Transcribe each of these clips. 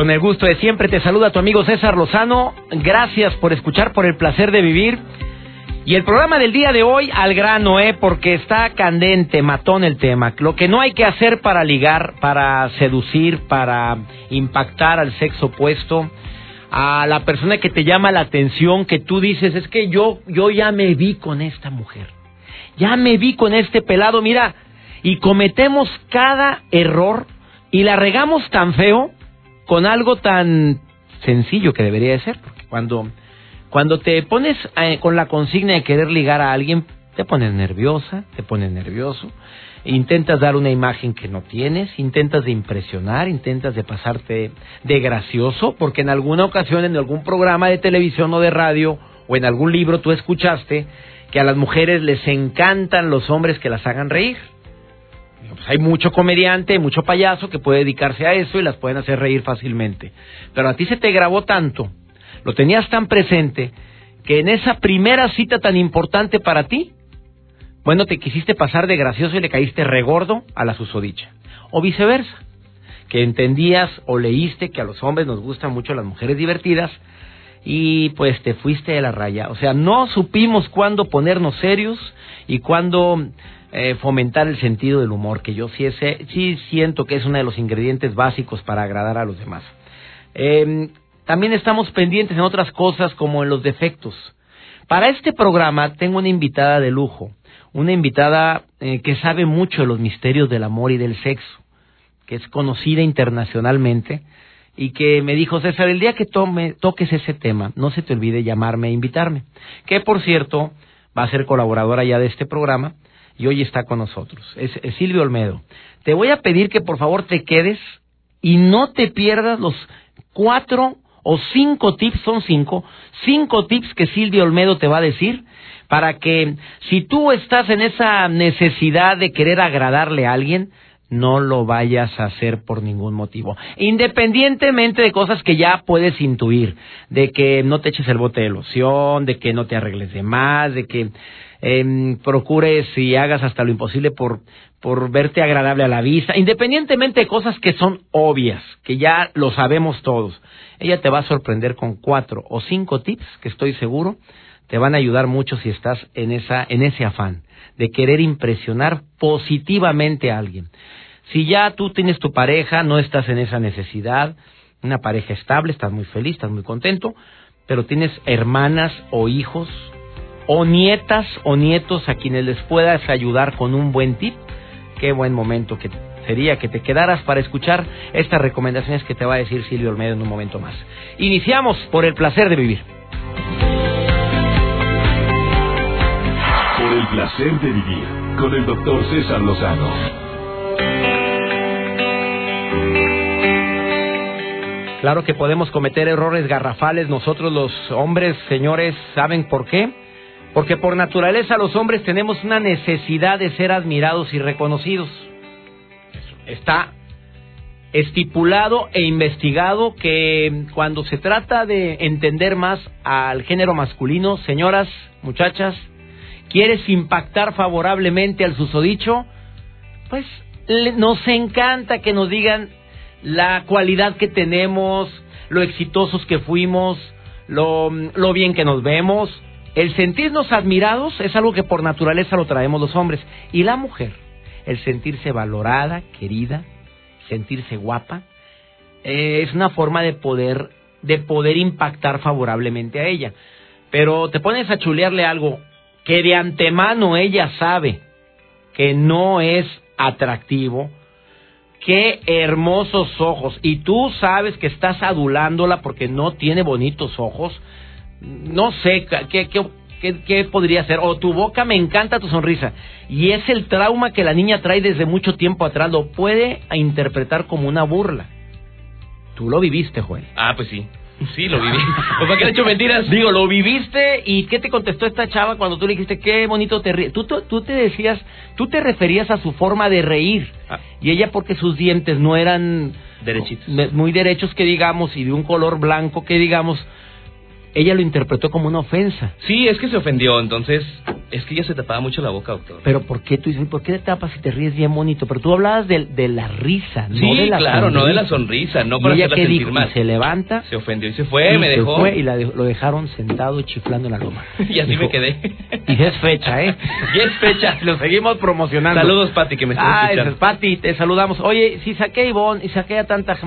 Con el gusto de siempre te saluda tu amigo César Lozano. Gracias por escuchar, por el placer de vivir. Y el programa del día de hoy al grano, ¿eh? Porque está candente, matón el tema. Lo que no hay que hacer para ligar, para seducir, para impactar al sexo opuesto, a la persona que te llama la atención, que tú dices, es que yo, yo ya me vi con esta mujer. Ya me vi con este pelado, mira. Y cometemos cada error y la regamos tan feo con algo tan sencillo que debería de ser. Cuando cuando te pones eh, con la consigna de querer ligar a alguien, te pones nerviosa, te pones nervioso, intentas dar una imagen que no tienes, intentas de impresionar, intentas de pasarte de gracioso, porque en alguna ocasión en algún programa de televisión o de radio o en algún libro tú escuchaste que a las mujeres les encantan los hombres que las hagan reír. Pues hay mucho comediante, mucho payaso que puede dedicarse a eso y las pueden hacer reír fácilmente. Pero a ti se te grabó tanto lo tenías tan presente que en esa primera cita tan importante para ti, bueno, te quisiste pasar de gracioso y le caíste regordo a la susodicha. O viceversa, que entendías o leíste que a los hombres nos gustan mucho las mujeres divertidas y pues te fuiste de la raya. O sea, no supimos cuándo ponernos serios y cuándo eh, fomentar el sentido del humor, que yo sí, ese, sí siento que es uno de los ingredientes básicos para agradar a los demás. Eh, también estamos pendientes en otras cosas como en los defectos. Para este programa tengo una invitada de lujo, una invitada eh, que sabe mucho de los misterios del amor y del sexo, que es conocida internacionalmente y que me dijo, César, el día que tome, toques ese tema, no se te olvide llamarme e invitarme. Que por cierto, va a ser colaboradora ya de este programa y hoy está con nosotros. Es, Silvio Olmedo. Te voy a pedir que por favor te quedes y no te pierdas los cuatro o cinco tips, son cinco, cinco tips que Silvia Olmedo te va a decir para que si tú estás en esa necesidad de querer agradarle a alguien, no lo vayas a hacer por ningún motivo. Independientemente de cosas que ya puedes intuir, de que no te eches el bote de loción, de que no te arregles de más, de que eh, procures y hagas hasta lo imposible por, por verte agradable a la vista, independientemente de cosas que son obvias, que ya lo sabemos todos. Ella te va a sorprender con cuatro o cinco tips que estoy seguro te van a ayudar mucho si estás en, esa, en ese afán de querer impresionar positivamente a alguien. Si ya tú tienes tu pareja, no estás en esa necesidad, una pareja estable, estás muy feliz, estás muy contento, pero tienes hermanas o hijos o nietas o nietos a quienes les puedas ayudar con un buen tip, qué buen momento que sería que te quedaras para escuchar estas recomendaciones que te va a decir Silvio Olmedo en un momento más. Iniciamos por el placer de vivir. Por el placer de vivir con el doctor César Lozano. Claro que podemos cometer errores garrafales nosotros los hombres, señores, ¿saben por qué? Porque por naturaleza los hombres tenemos una necesidad de ser admirados y reconocidos. Está estipulado e investigado que cuando se trata de entender más al género masculino, señoras, muchachas, quieres impactar favorablemente al susodicho, pues nos encanta que nos digan la cualidad que tenemos, lo exitosos que fuimos, lo, lo bien que nos vemos, el sentirnos admirados es algo que por naturaleza lo traemos los hombres. Y la mujer, el sentirse valorada, querida, sentirse guapa, eh, es una forma de poder, de poder impactar favorablemente a ella. Pero te pones a chulearle algo que de antemano ella sabe que no es atractivo, qué hermosos ojos, y tú sabes que estás adulándola porque no tiene bonitos ojos, no sé, ¿qué, ¿qué, ¿qué podría ser? O tu boca me encanta tu sonrisa. Y es el trauma que la niña trae desde mucho tiempo atrás, lo puede interpretar como una burla. Tú lo viviste, Joel. Ah, pues sí. Sí, lo viví. Para qué le he hecho mentiras. Digo, lo viviste y ¿qué te contestó esta chava cuando tú le dijiste qué bonito te ríes? Tú, tú, tú te decías, tú te referías a su forma de reír Ah. y ella porque sus dientes no eran Derechitos. muy derechos que digamos y de un color blanco que digamos, ella lo interpretó como una ofensa. Sí, es que se ofendió, entonces es que ella se tapaba mucho la boca, doctor. Pero ¿por qué tú dices, por qué te tapas y te ríes bien bonito? Pero tú hablabas de, de la risa, no de la claro, no de la sonrisa. no ¿Y para ella hacerla sentir dijo? mal. Y se levanta Se ofendió y se fue, y me se dejó. fue y la lo dejaron sentado y chiflando en la loma. Y así Dijo, me quedé. Y es fecha, ¿eh? Ya es fecha. Lo seguimos promocionando. Saludos, Pati, que me estás Ah, escuchando. es Pati, te saludamos. Oye, si saqué a Ivonne y saqué a tantas, a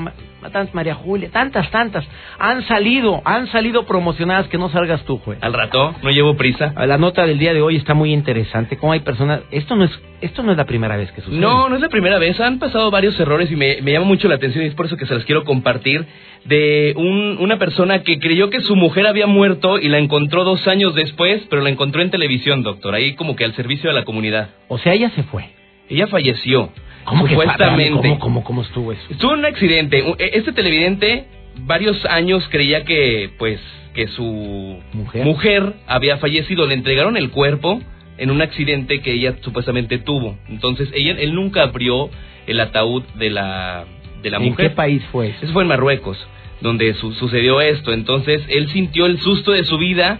tantas María Julia, tantas, tantas, han salido, han salido promocionadas que no salgas tú, juez. Al rato, no llevo prisa. La nota del día de hoy está muy interesante. Cómo hay personas, esto no es, esto no es la primera vez que sucede. No, no es la primera vez. Han pasado varios errores y me, me llama mucho la atención y es por eso que se los quiero compartir. De un- una persona que creyó que su mujer había muerto y la encontró dos años después, pero la encontró en televisión, doctor. Ahí como que al servicio de la comunidad. O sea, ella se fue. Ella falleció. ¿Cómo que supuestamente. ¿Cómo, cómo, cómo estuvo eso? Estuvo en un accidente. Un- Este televidente varios años creía que, pues, que su Mujer. había fallecido. Le entregaron el cuerpo en un accidente que ella supuestamente tuvo. Entonces, ella, él nunca abrió el ataúd de la, de la ¿En mujer. qué país fue eso? Eso fue en Marruecos, donde su- sucedió esto. Entonces, él sintió el susto de su vida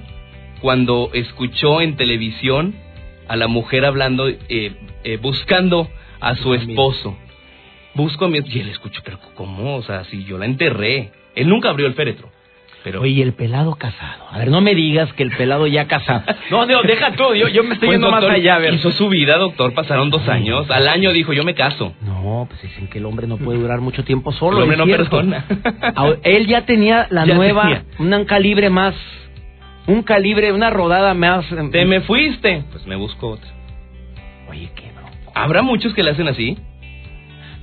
cuando escuchó en televisión a la mujer hablando, eh, eh, buscando a su esposo. Busco a mi... Y él escuchó, pero ¿cómo? O sea, si yo la enterré. Él nunca abrió el féretro. Pero... Oye, y el pelado casado. A ver, no me digas que el pelado ya casado. No, no, deja tú. Yo, yo me estoy Pues, yendo más doctor, allá, a ver. Hizo su vida, doctor. Pasaron dos Ay. años. Al año dijo, yo me caso. No, pues dicen que el hombre no puede durar mucho tiempo solo. El hombre no cierto. perdona. Ah, Él ya tenía la Ya nueva, tenía. un calibre más, un calibre, una rodada más. em, Te me fuiste. Pues me busco otra. Oye, qué. ¿Habrá muchos que le hacen así?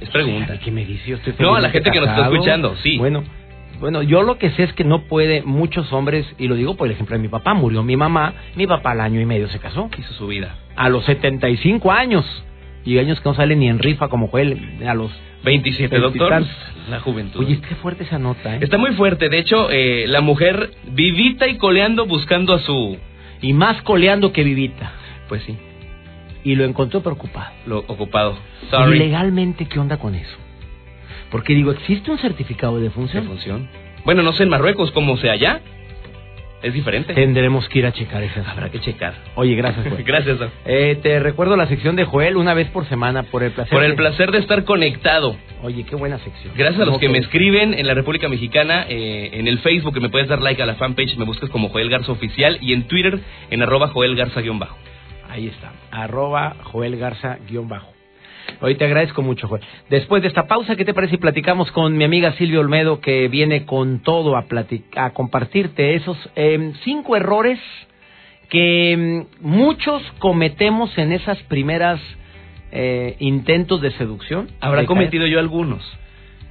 Es pregunta. ¿Qué me dice? Yo estoy No, a la gente que nos está escuchando, sí. Bueno, bueno, yo lo que sé es que no puede muchos hombres, y lo digo por el ejemplo de mi papá, murió mi mamá, mi papá al año y medio se casó, Hizo su vida. a los 75 años, y años que no salen ni en rifa como fue él, a los... 27, doctor. Veintitantos. La juventud. Oye, qué fuerte esa nota, ¿eh? Está muy fuerte. De hecho, eh, la mujer vivita y coleando buscando a su... Y más coleando que vivita. Pues sí, Y lo encontró preocupado. lo ocupado. ¿Y Sorry. legalmente qué onda con eso? Porque digo, ¿existe un certificado de ¿De defunción? función? Bueno, no sé en Marruecos cómo sea allá. Es diferente. Tendremos que ir a checar esas. Habrá que checar. Oye, gracias. Gracias. Eh, te recuerdo la sección de Joel una vez por semana por el placer. Por el de- placer de estar conectado. Oye, qué buena sección. Gracias a los que me escriben en la República Mexicana, eh, en el Facebook, que me puedes dar like a la fanpage, me buscas como Joel Garza Oficial, y en Twitter, en arroba Joel Garza-bajo. Ahí está. Arroba Joel Garza guion bajo. Hoy te agradezco mucho, Joel. Después de esta pausa, ¿qué te parece si platicamos con mi amiga Silvia Olmedo, que viene con todo a, compartirte esos eh, cinco errores que mm, muchos cometemos en esas primeras eh, intentos de seducción? Habrá De cometido yo algunos.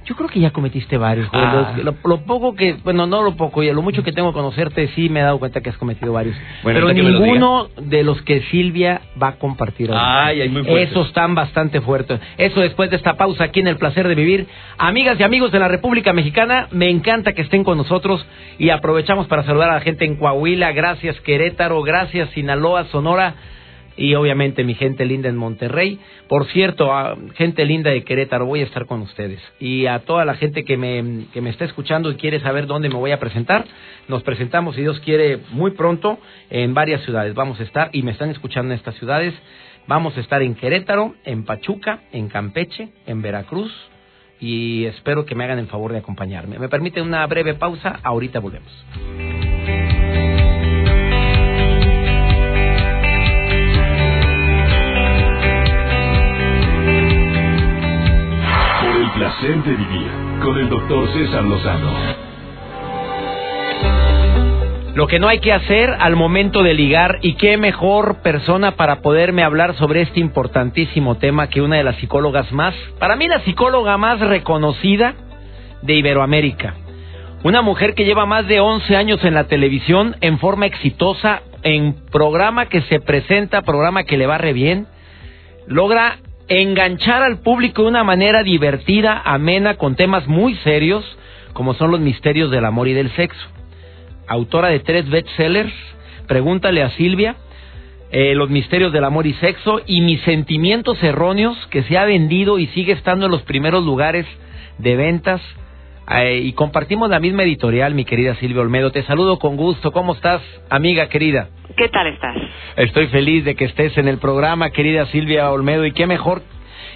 Yo creo que ya cometiste varios. Ah. Lo, lo poco que, bueno, no lo poco, ya lo mucho que tengo que conocerte, sí me he dado cuenta que has cometido varios. Bueno, Pero lo ninguno de los que Silvia va a compartir. Ay, ay, muy. Esos están bastante fuertes. Eso después de esta pausa aquí en El Placer de Vivir. Amigas y amigos de la República Mexicana, me encanta que estén con nosotros y aprovechamos para saludar a la gente en Coahuila. Gracias Querétaro, gracias Sinaloa, Sonora y obviamente mi gente linda en Monterrey. Por cierto, gente linda de Querétaro, voy a estar con ustedes. Y a toda la gente que me, que me está escuchando y quiere saber dónde me voy a presentar, nos presentamos, si Dios quiere, muy pronto en varias ciudades. Vamos a estar, y me están escuchando en estas ciudades, vamos a estar en Querétaro, en Pachuca, en Campeche, en Veracruz. Y espero que me hagan el favor de acompañarme. ¿Me permite una breve pausa? Ahorita volvemos. Placer con el doctor César Lozano. Lo que no hay que hacer al momento de ligar y qué mejor persona para poderme hablar sobre este importantísimo tema que una de las psicólogas más, para mí la psicóloga más reconocida de Iberoamérica. Una mujer que lleva más de 11 años en la televisión en forma exitosa, en programa que se presenta, programa que le va re bien, logra enganchar al público de una manera divertida, amena, con temas muy serios, como son los misterios del amor y del sexo. Autora de tres bestsellers, Pregúntale a Silvia, eh, Los misterios del amor y sexo y Mis sentimientos erróneos, que se ha vendido y sigue estando en los primeros lugares de ventas. Eh, y compartimos la misma editorial, mi querida Silvia Olmedo. Te saludo con gusto. ¿Cómo estás, amiga querida? ¿Qué tal estás? Estoy feliz de que estés en el programa, querida Silvia Olmedo. Y qué mejor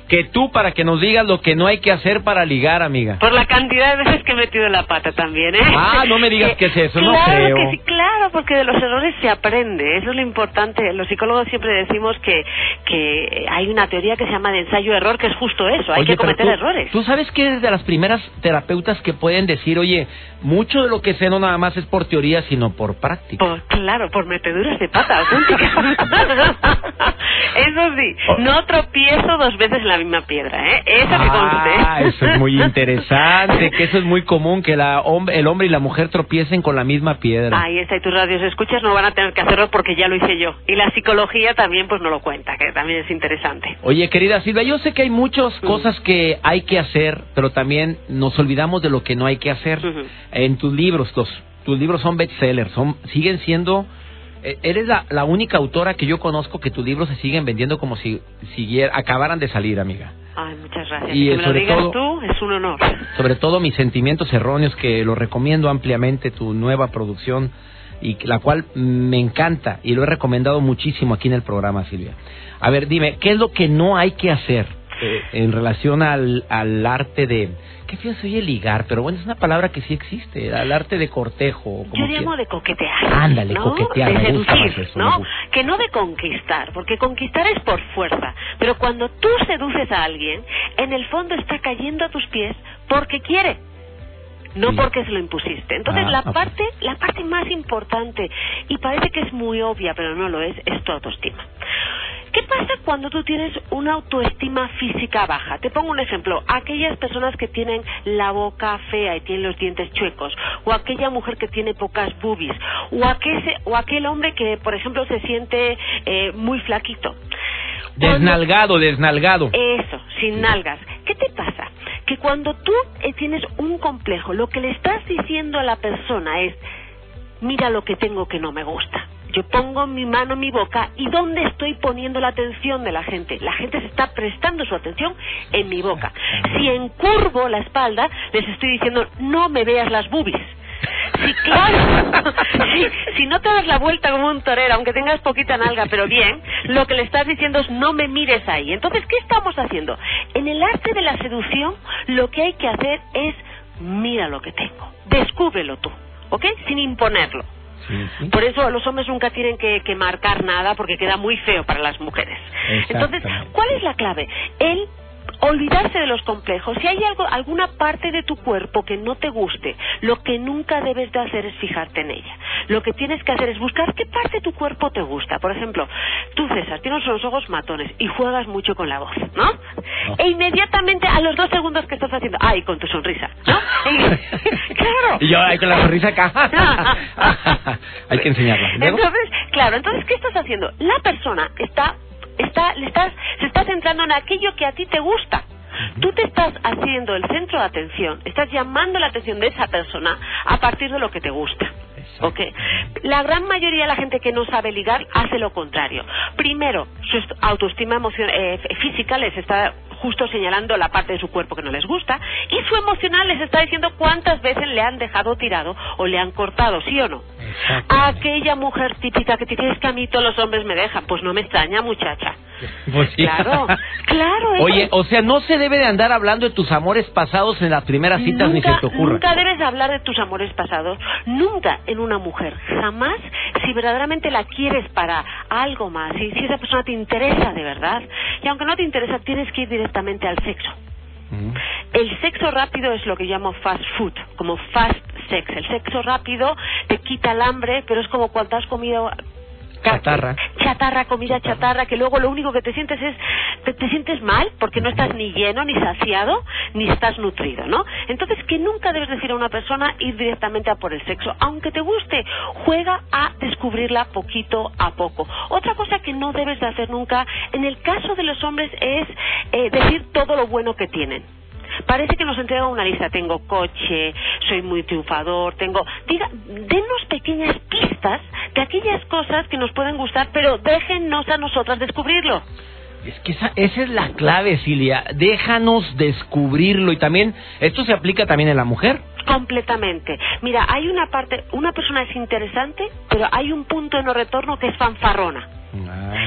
que tú para que nos digas lo que no hay que hacer para ligar, amiga. Por la cantidad de veces que he metido la pata también, ¿eh? Ah, no me digas que, es eso, no creo. Que sí, claro, porque de los errores se aprende, eso es lo importante. Los psicólogos siempre decimos que, que hay una teoría que se llama de ensayo-error, que es justo eso, hay que cometer errores. Tú sabes que eres de las primeras terapeutas que pueden decir, oye, mucho de lo que sé no nada más es por teoría, sino por práctica. claro, por meteduras de pata, eso sí, no tropiezo dos veces en la misma piedra, ¿eh? Eso que Ah, eso es muy interesante, que eso es muy común, que la el hombre y la mujer tropiecen con la misma piedra. Ahí está, y tus radios escuchas no van a tener que hacerlo porque ya lo hice yo. Y la psicología también pues no lo cuenta, que también es interesante. Oye, querida Silvia, yo sé que hay muchas cosas que hay que hacer, pero también nos olvidamos de lo que no hay que hacer. En tus libros, los, tus libros son bestsellers, son, siguen siendo eres la, la, única autora que yo conozco que tus libros se siguen vendiendo como si siguiera, acabaran de salir, amiga. Ay, muchas gracias. Y que me lo digas tú es un honor. Sobre todo mis sentimientos erróneos, que lo recomiendo ampliamente, tu nueva producción, y la cual me encanta y lo he recomendado muchísimo aquí en el programa, Silvia. A ver, dime, ¿qué es lo que no hay que hacer eh, en relación al, al arte de, qué feo se oye ligar, pero bueno, es una palabra que sí existe, el arte de cortejo. Yo llamo de coquetear. Ándale, coquetear, de seducir, ¿no? Que no de conquistar, porque conquistar es por fuerza, pero cuando tú seduces a alguien, en el fondo está cayendo a tus pies porque quiere no porque se lo impusiste. Entonces, ah, la parte la parte más importante y parece que es muy obvia, pero no lo es, es tu autoestima. ¿Qué pasa cuando tú tienes una autoestima física baja? Te pongo un ejemplo. Aquellas personas que tienen la boca fea y tienen los dientes chuecos, o aquella mujer que tiene pocas boobies, o aquel, o aquel hombre que, por ejemplo, se siente eh, muy flaquito. Desnalgado, desnalgado. Eso, sin nalgas. ¿Qué te pasa? Que cuando tú eh, tienes un complejo, lo que le estás diciendo a la persona es, mira lo que tengo que no me gusta yo pongo mi mano en mi boca y ¿dónde estoy poniendo la atención de la gente? La gente se está prestando su atención en mi boca. Si encurvo la espalda, les estoy diciendo, no me veas las bubis. Sí, claro. si no te das la vuelta como un torero, aunque tengas poquita nalga, pero bien, lo que le estás diciendo es no me mires ahí. Entonces, ¿qué estamos haciendo? En el arte de la seducción, lo que hay que hacer es mira lo que tengo, descúbrelo tú, ¿ok? Sin imponerlo. Por eso los hombres nunca tienen que, marcar nada porque queda muy feo para las mujeres. Entonces, ¿cuál es la clave? El olvidarse de los complejos. Si hay algo, alguna parte de tu cuerpo que no te guste, lo que nunca debes de hacer es fijarte en ella. Lo que tienes que hacer es buscar qué parte de tu cuerpo te gusta. Por ejemplo, tú, César, tienes los ojos matones y juegas mucho con la voz, ¿no? E inmediatamente a los dos segundos que estás haciendo, ay, con tu sonrisa, ¿no? claro. Y yo ahí con la sonrisa acá. hay que enseñarla. Entonces, claro, entonces, ¿qué estás haciendo? La persona está está, le estás, se está centrando en aquello que a ti te gusta. Tú te estás haciendo el centro de atención, estás llamando la atención de esa persona a partir de lo que te gusta. Okay. La gran mayoría de la gente que no sabe ligar hace lo contrario. Primero, su autoestima eh, física les está justo señalando la parte de su cuerpo que no les gusta y su emocional les está diciendo cuántas veces le han dejado tirado o le han cortado, ¿sí o no? Aquella mujer típica que te dice que a mí todos los hombres me dejan, pues no me extraña muchacha. Pues claro, claro. Oye, o sea, no se debe de andar hablando de tus amores pasados en las primeras citas ni se te ocurra. Nunca debes hablar de tus amores pasados, nunca en una mujer, jamás si verdaderamente la quieres para algo más, si, si esa persona te interesa de verdad, y aunque no te interesa, tienes que ir directamente al sexo. El sexo rápido es lo que llamo fast food, como fast sex. El sexo rápido te quita el hambre, pero es como cuando has comido Chatarra. chatarra, comida chatarra, que luego lo único que te sientes es, te, te sientes mal porque no estás ni lleno, ni saciado, ni estás nutrido, ¿no? Entonces, que nunca debes decir a una persona ir directamente a por el sexo, aunque te guste, juega a descubrirla poquito a poco. Otra cosa que no debes de hacer nunca, en el caso de los hombres, es eh, decir todo lo bueno que tienen. Parece que nos entrega una lista. Tengo coche, soy muy triunfador, tengo. Diga, denos pequeñas pistas de aquellas cosas que nos pueden gustar, pero déjennos a nosotras descubrirlo. Es que esa, esa es la clave, Silvia. Déjanos descubrirlo. Y también, esto se aplica también en la mujer. Completamente. Mira, hay una parte, una persona es interesante, pero hay un punto de no retorno que es fanfarrona.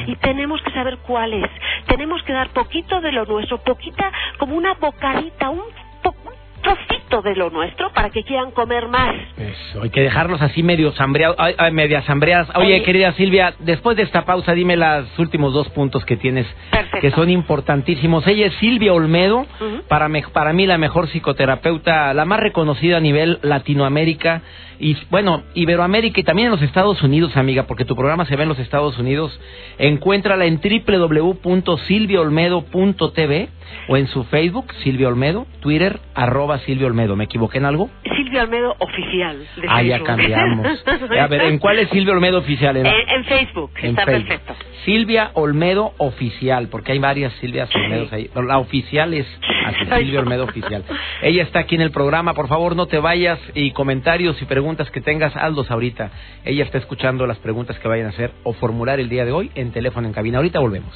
Y tenemos que saber cuál es. Tenemos que dar poquito de lo nuestro, poquita, como una bocadita, un, po- un trocito de lo nuestro para que quieran comer más. Eso, hay que dejarlos así medio hambreados, medias hambreadas. Oye, Oye. querida Silvia, después de esta pausa, dime los últimos dos puntos que tienes, Perfecto. que son importantísimos. Ella es Silvia Olmedo, para, me- para mí la mejor psicoterapeuta, la más reconocida a nivel Latinoamérica y, bueno, Iberoamérica y también en los Estados Unidos, amiga, porque tu programa se ve en los Estados Unidos. Encuéntrala en www.silviaolmedo.tv o en su Facebook, Silvia Olmedo, Twitter, arroba Silvia Olmedo. ¿Me equivoqué en algo? Silvia Almedo oficial. de Ah, ya cambiamos. A ver, ¿en cuál es Silvia Olmedo oficial? En, En, en Facebook, en está Facebook. perfecto. Silvia Olmedo oficial, porque hay varias Silvias Olmedos ahí. La oficial es así, Silvia. Olmedo oficial. Ella está aquí en el programa, por favor no te vayas y comentarios y preguntas que tengas, hazlos ahorita. Ella está escuchando las preguntas que vayan a hacer o formular el día de hoy en teléfono en cabina. Ahorita volvemos.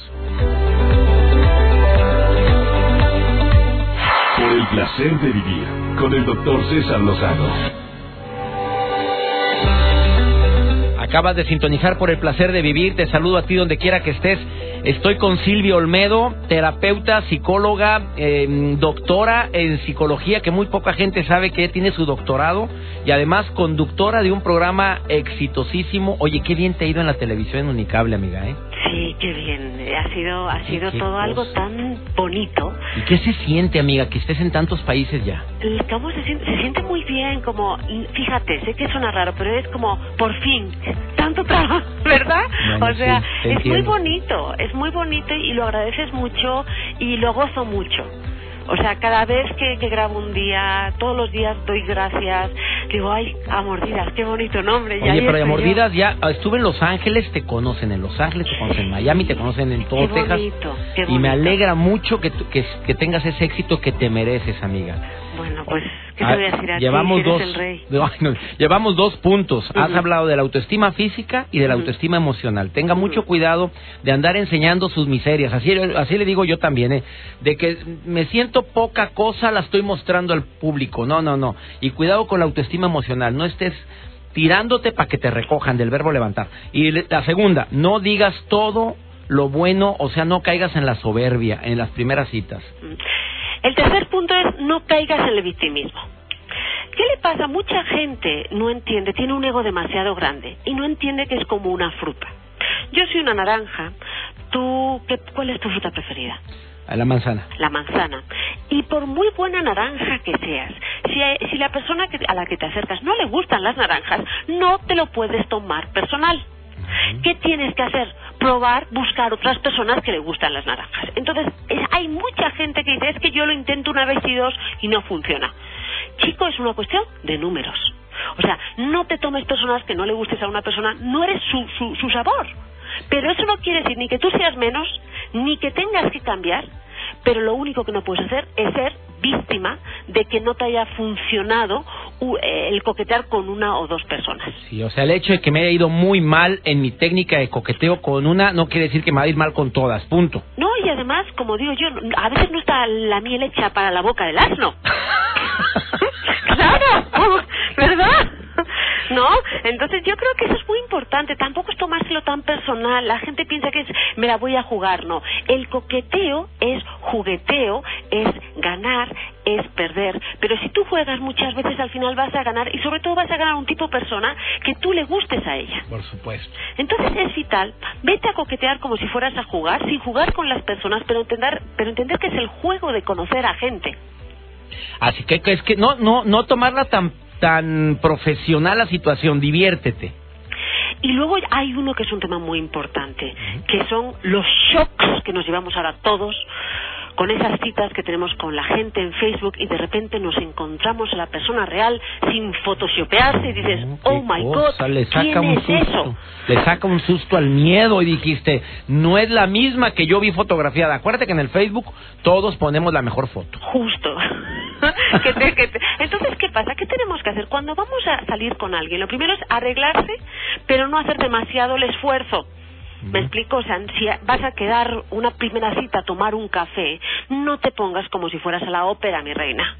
Por el placer de vivir con el doctor César Lozano. Acabas de sintonizar por el placer de vivir. Te saludo a ti donde quiera que estés. Estoy con Silvia Olmedo, terapeuta, psicóloga, eh, doctora en psicología, que muy poca gente sabe que tiene su doctorado y además conductora de un programa exitosísimo. Oye, qué bien te ha ido en la televisión en Unicable, amiga, ¿eh? Sí, qué bien. Ha sido, ha sido todo algo tan bonito. ¿Y qué se siente, amiga, que estés en tantos países ya? ¿Cómo se siente? Se siente muy bien, como, fíjate, sé que suena raro, pero es como, por fin, tanto trabajo, ¿verdad? Bueno, o sea, sí, es muy bonito, es muy bonito y lo agradeces mucho y lo gozo mucho. O sea, cada vez que, que grabo un día, todos los días doy gracias. Digo, ay, a mordidas, qué bonito nombre. ya Oye, ahí pero yo. mordidas ya ah, estuve en Los Ángeles, te conocen en Los Ángeles, te conocen en Miami, te conocen en todo Qué Texas. bonito, qué Y me bonito. alegra mucho que, que, que tengas ese éxito que te mereces, amiga. Bueno, pues, ¿qué Ah, te voy a decir a ti? llevamos eres dos, el rey? no, ay, no, llevamos dos puntos. Has hablado de la autoestima física y de la autoestima emocional. Tenga mucho cuidado de andar enseñando sus miserias. Así, así le digo yo también, ¿eh? De que me siento poca cosa, la estoy mostrando al público. No, no, no. Y cuidado con la autoestima emocional. No estés tirándote para que te recojan del verbo levantar. Y la segunda, no digas todo lo bueno, o sea, no caigas en la soberbia en las primeras citas. El tercer punto es no caigas en el victimismo. ¿Qué le pasa? Mucha gente no entiende, tiene un ego demasiado grande y no entiende que es como una fruta. Yo soy una naranja, tú, ¿qué, ¿cuál es tu fruta preferida? La manzana. La manzana. Y por muy buena naranja que seas, si, si la persona que- a la que te acercas no le gustan las naranjas, no te lo puedes tomar personal. ¿Qué tienes que hacer? Probar, buscar otras personas que le gustan las naranjas. Entonces, es- hay mucha gente que dice, es que yo lo intento una vez y dos y no funciona. Chico, es una cuestión de números. O sea, no te tomes personas que no le gustes a una persona, no eres su, su, su sabor. Pero eso no quiere decir ni que tú seas menos, ni que tengas que cambiar, pero lo único que no puedes hacer es ser víctima de que no te haya funcionado eh, el coquetear con una o dos personas. Sí, o sea, el hecho de que me haya ido muy mal en mi técnica de coqueteo con una no quiere decir que me va a ir mal con todas, punto. No, y además, como digo yo, a veces no está la miel hecha para la boca del asno. claro, ¿verdad? ¿No? Entonces yo creo que eso es muy importante. Tampoco es tomárselo tan personal. La gente piensa que es, me la voy a jugar. No. El coqueteo es jugueteo, es ganar, es perder. Pero si tú juegas muchas veces, al final vas a ganar y sobre todo vas a ganar un tipo de persona que tú le gustes a ella. Por supuesto. Entonces es vital, vete a coquetear como si fueras a jugar, sin jugar con las personas, pero entender, pero entender que es el juego de conocer a gente. Así que es que no no no tomarla tan tan profesional la situación, diviértete. Y luego hay uno que es un tema muy importante, que son los shocks que nos llevamos ahora todos con esas citas que tenemos con la gente en Facebook y de repente nos encontramos a la persona real sin photoshopearse y dices, oh my cosa, god, le saca ¿quién un es susto, eso? Le saca un susto al miedo y dijiste, no es la misma que yo vi fotografiada. Acuérdate que en el Facebook todos ponemos la mejor foto. Justo. Que te- que te- Entonces, ¿qué pasa? ¿Qué tenemos que hacer? Cuando vamos a salir con alguien, lo primero es arreglarse, pero no hacer demasiado el esfuerzo. ¿Me explico? O sea, si vas a quedar una primera cita a tomar un café, no te pongas como si fueras a la ópera, mi reina.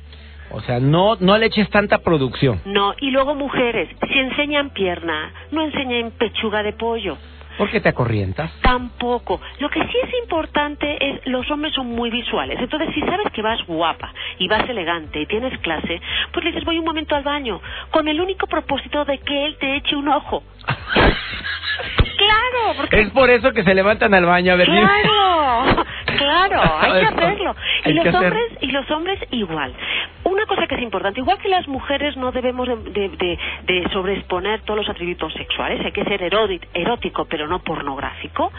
O sea, no, no le eches tanta producción. No, y luego mujeres, si enseñan pierna, no enseñen pechuga de pollo. ¿Por qué te acorrientas? Tampoco. Lo que sí es importante es, los hombres son muy visuales. Entonces, si sabes que vas guapa y vas elegante y tienes clase, pues le dices, voy un momento al baño, con el único propósito de que él te eche un ojo. claro, porque... Es por eso que se levantan al baño a ver. Claro, claro, hay que hacerlo. Y hay los hacer. hombres y los hombres igual. Una cosa que es importante, igual que las mujeres no debemos de, de- de- de sobreexponer todos los atributos sexuales, hay que ser erótico pero no pornográfico.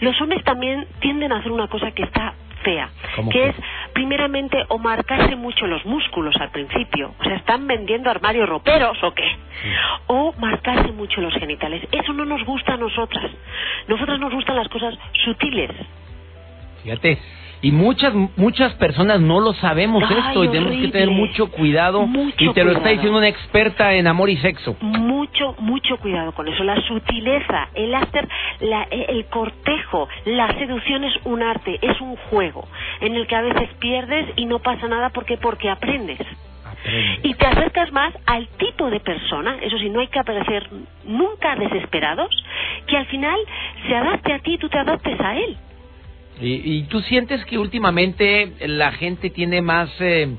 Los hombres también tienden a hacer una cosa que está fea, ¿Cómo que es primeramente o marcarse mucho los músculos al principio, o sea, están vendiendo armarios roperos o qué, o marcarse mucho los genitales. Eso no nos gusta a nosotras. Nosotras nos gustan las cosas sutiles. Fíjate. Y muchas muchas personas no lo sabemos Ay, esto y tenemos que tener mucho cuidado. Mucho y te lo está cuidado. diciendo una experta en amor y sexo. mucho, mucho cuidado con eso. La sutileza, el hacer, la- el cortejo, la seducción es un arte, es un juego en el que a veces pierdes y no pasa nada porque porque aprendes. Y te acercas más al tipo de persona, eso sí, no hay que aparecer nunca desesperados, que al final se adapte a ti y tú te adaptes a él. Y, y tú sientes que últimamente la gente tiene más, eh,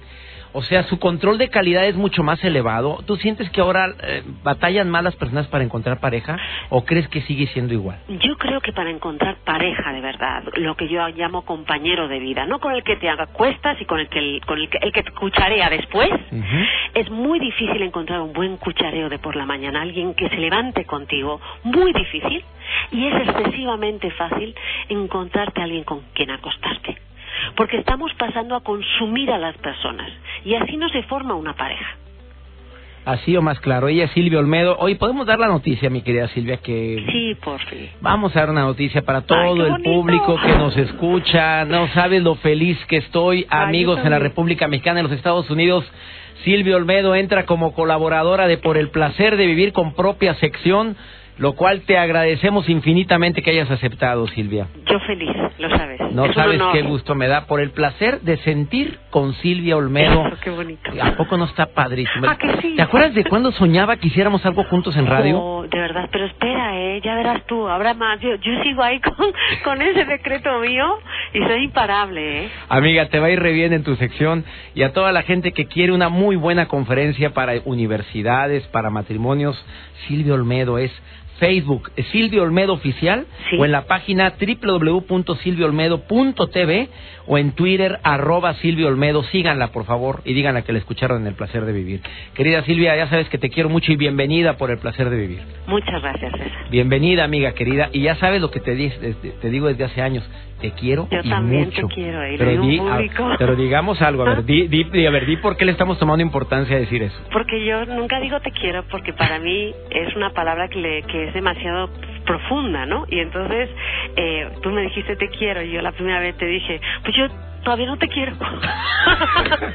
o sea, su control de calidad es mucho más elevado. ¿Tú sientes que ahora eh, batallan más las personas para encontrar pareja o crees que sigue siendo igual? Yo creo que para encontrar pareja de verdad, lo que yo llamo compañero de vida, no con el que te acuestas y con el que, con el que, el que te cucharea después, es muy difícil encontrar un buen cuchareo de por la mañana, alguien que se levante contigo, muy difícil, y es excesivamente fácil encontrarte a alguien con quien acostarte. Porque estamos pasando a consumir a las personas y así no se forma una pareja. Así o más claro. Ella es Silvia Olmedo. Hoy podemos dar la noticia, mi querida Silvia, que Sí, por fin. Vamos a dar una noticia para todo Ay, el público que nos escucha. No sabes lo feliz que estoy, Ay, amigos en la. República Mexicana, en los Estados Unidos. Silvia Olmedo entra como colaboradora de Por el placer de vivir con propia sección, lo cual te agradecemos infinitamente que hayas aceptado, Silvia. Yo feliz, lo sabes. No Es sabes qué gusto me da por el placer de sentir con Silvia Olmedo. Eso, qué bonito. ¿A poco no está padrísimo? ¿A que sí? ¿Te acuerdas de cuando soñaba que hiciéramos algo juntos en radio? Oh, de verdad, pero espera, eh, ya verás tú, habrá más. Yo, yo sigo ahí con, con ese decreto mío y soy imparable, ¿eh? Amiga, te va a ir re bien en tu sección y a toda la gente que quiere una muy buena conferencia para universidades, para matrimonios, Silvio Olmedo es Facebook, Silvio Olmedo Oficial Sí. o en la página www.silvioolmedo.tv o en Twitter arroba Silvio Olmedo. Síganla, por favor, y díganla que la escucharon en El Placer de Vivir. Querida Silvia, ya sabes que te quiero mucho y bienvenida por El Placer de Vivir. Muchas gracias, César. Bienvenida, amiga querida. Y ya sabes lo que te, desde- te digo desde hace años. Te quiero Yo y también te quiero, y lo pero, di, a- pero digamos algo, a ver, di- a ver, di por qué le estamos tomando importancia a decir eso. Porque yo nunca digo te quiero porque para mí es una palabra que, le, que es demasiado profunda, ¿no? Y entonces eh, tú me dijiste te quiero y yo la primera vez te dije, pues yo todavía no te quiero.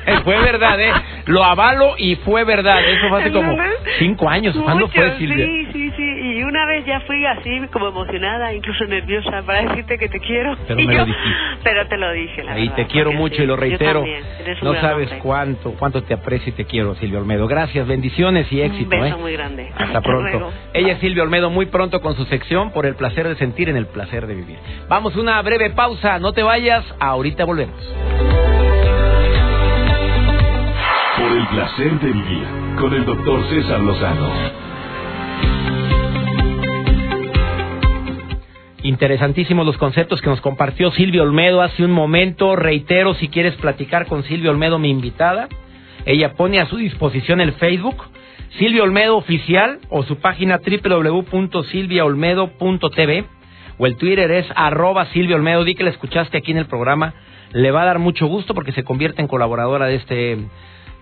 Eh, fue verdad, ¿eh? Lo avalo y fue verdad. Eso fue hace como cinco años. ¿Cuándo Mucho, fue, Silvia? Sí, sí, sí. Y una vez ya fui así como emocionada, incluso nerviosa para decirte que te quiero. Pero Y me lo yo- dijiste. Pero te lo dije, la Ahí verdad, te quiero mucho sí, y lo reitero. también, eres un No sabes hombre. cuánto, cuánto te aprecio y te quiero, Silvia Olmedo. Gracias, bendiciones y éxito. Un beso ¿eh? muy grande. Hasta pronto. luego. Ella es Silvia Olmedo, muy pronto con su sección por el placer de sentir en el placer de vivir. Vamos, una breve pausa, no te vayas, ahorita volvemos. Por el placer de vivir con el doctor César Lozano. Interesantísimos los conceptos que nos compartió Silvia Olmedo hace un momento. Reitero, si quieres platicar con Silvia Olmedo, mi invitada, ella pone a su disposición el Facebook Silvia Olmedo Oficial o su página www.silviaolmedo.tv o el Twitter es arroba Silvia. Di que la escuchaste aquí en el programa. Le va a dar mucho gusto porque se convierte en colaboradora de este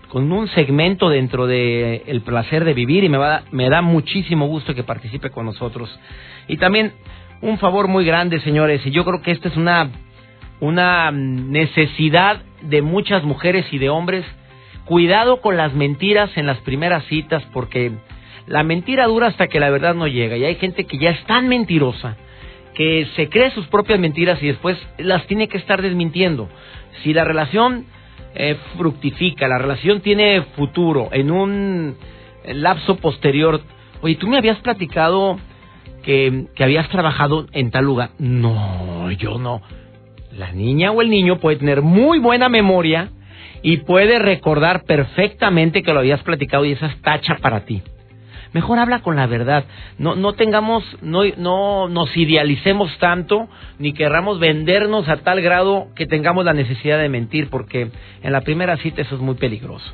con un segmento dentro de El placer de vivir y me va me da muchísimo gusto que participe con nosotros. Y también un favor muy grande, señores, y yo creo que esta es una una necesidad de muchas mujeres y de hombres. Cuidado con las mentiras en las primeras citas porque la mentira dura hasta que la verdad no llega y hay gente que ya es tan mentirosa que se cree sus propias mentiras y después las tiene que estar desmintiendo. Si la relación eh, fructifica, la relación tiene futuro en un lapso posterior, oye, tú me habías platicado que, habías trabajado en tal lugar. No, yo no. La niña o el niño puede tener muy buena memoria y puede recordar perfectamente que lo habías platicado y esa es tacha para ti. Mejor habla con la verdad. No, no tengamos, no, no nos idealicemos tanto, ni querramos vendernos a tal grado que tengamos la necesidad de mentir, porque en la primera cita eso es muy peligroso.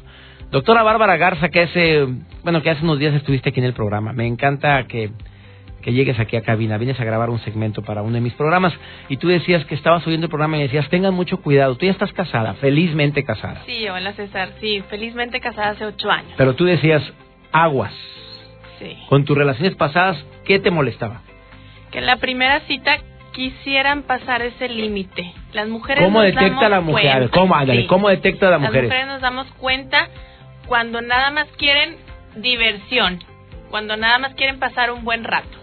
Doctora Bárbara Garza, que hace, bueno, que hace unos días estuviste aquí en el programa. Me encanta que, que llegues aquí a cabina, vienes a grabar un segmento para uno de mis programas y tú decías que estabas oyendo el programa y decías, tengan mucho cuidado, tú ya estás casada, felizmente casada. Sí, hola César, sí, felizmente casada hace ocho años. Pero tú decías, aguas, con tus relaciones pasadas, ¿qué te molestaba? Que en la primera cita quisieran pasar ese límite. Las mujeres ¿Cómo detecta la mujer? ¿Cómo, ¿Cómo detecta la mujer? Las mujeres nos damos cuenta cuando nada más quieren diversión, cuando nada más quieren pasar un buen rato.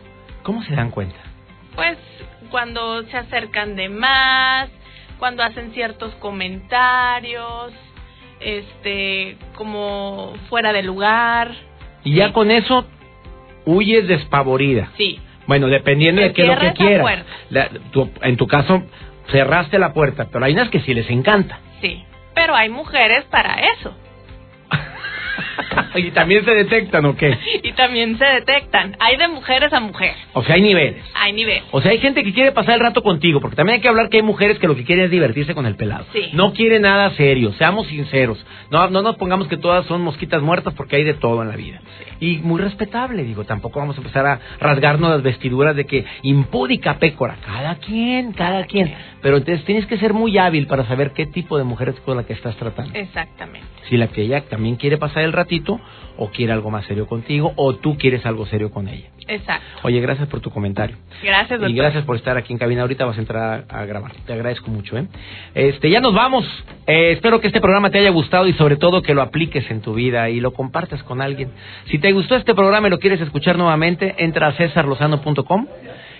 ¿Cómo se dan cuenta? Pues cuando se acercan de más, cuando hacen ciertos comentarios, este, como fuera de lugar. Y ya con eso huyes despavorida. Sí. Bueno, dependiendo de qué es lo que quieras. en tu caso, cerraste la puerta, pero hay unas que sí les encanta. Sí, pero hay mujeres para eso. ¿Y también se detectan o qué? y también se detectan. Hay de mujeres a mujeres. O sea, hay niveles. Hay niveles. O sea, hay gente que quiere pasar el rato contigo, porque también hay que hablar que hay mujeres que lo que quieren es divertirse con el pelado. Sí. No quiere nada serio, seamos sinceros. No, no nos pongamos que todas son mosquitas muertas porque hay de todo en la vida. Y muy respetable, digo, tampoco vamos a empezar a rasgarnos las vestiduras de que impúdica pécora. Cada quien, cada, quien. Pero entonces tienes que ser muy hábil para saber qué tipo de mujer es con la que estás tratando. Exactamente. Si la que ella también quiere pasar el ratito o quiere algo más serio contigo o tú quieres algo serio con ella. Exacto. Oye, gracias por tu comentario. Gracias, doctor. Y gracias por estar aquí en cabina. Ahorita vas a entrar a, grabar. Te agradezco mucho, ¿eh? Este, ya nos vamos. Eh, espero que este programa te haya gustado y sobre todo que lo apliques en tu vida y lo compartas con alguien. Si te gustó este programa y lo quieres escuchar nuevamente, entra a cesarlozano.com.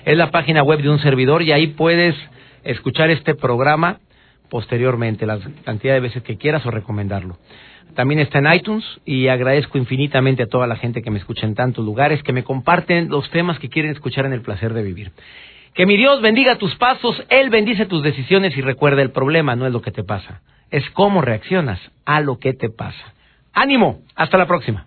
Es la página web de un servidor y ahí puedes escuchar este programa posteriormente, la cantidad de veces que quieras o recomendarlo. También está en iTunes y agradezco infinitamente a toda la gente que me escucha en tantos lugares, que me comparten los temas que quieren escuchar en el placer de vivir. Que mi Dios bendiga tus pasos, Él bendice tus decisiones y recuerda el problema no es lo que te pasa, es cómo reaccionas a lo que te pasa. Ánimo, hasta la próxima.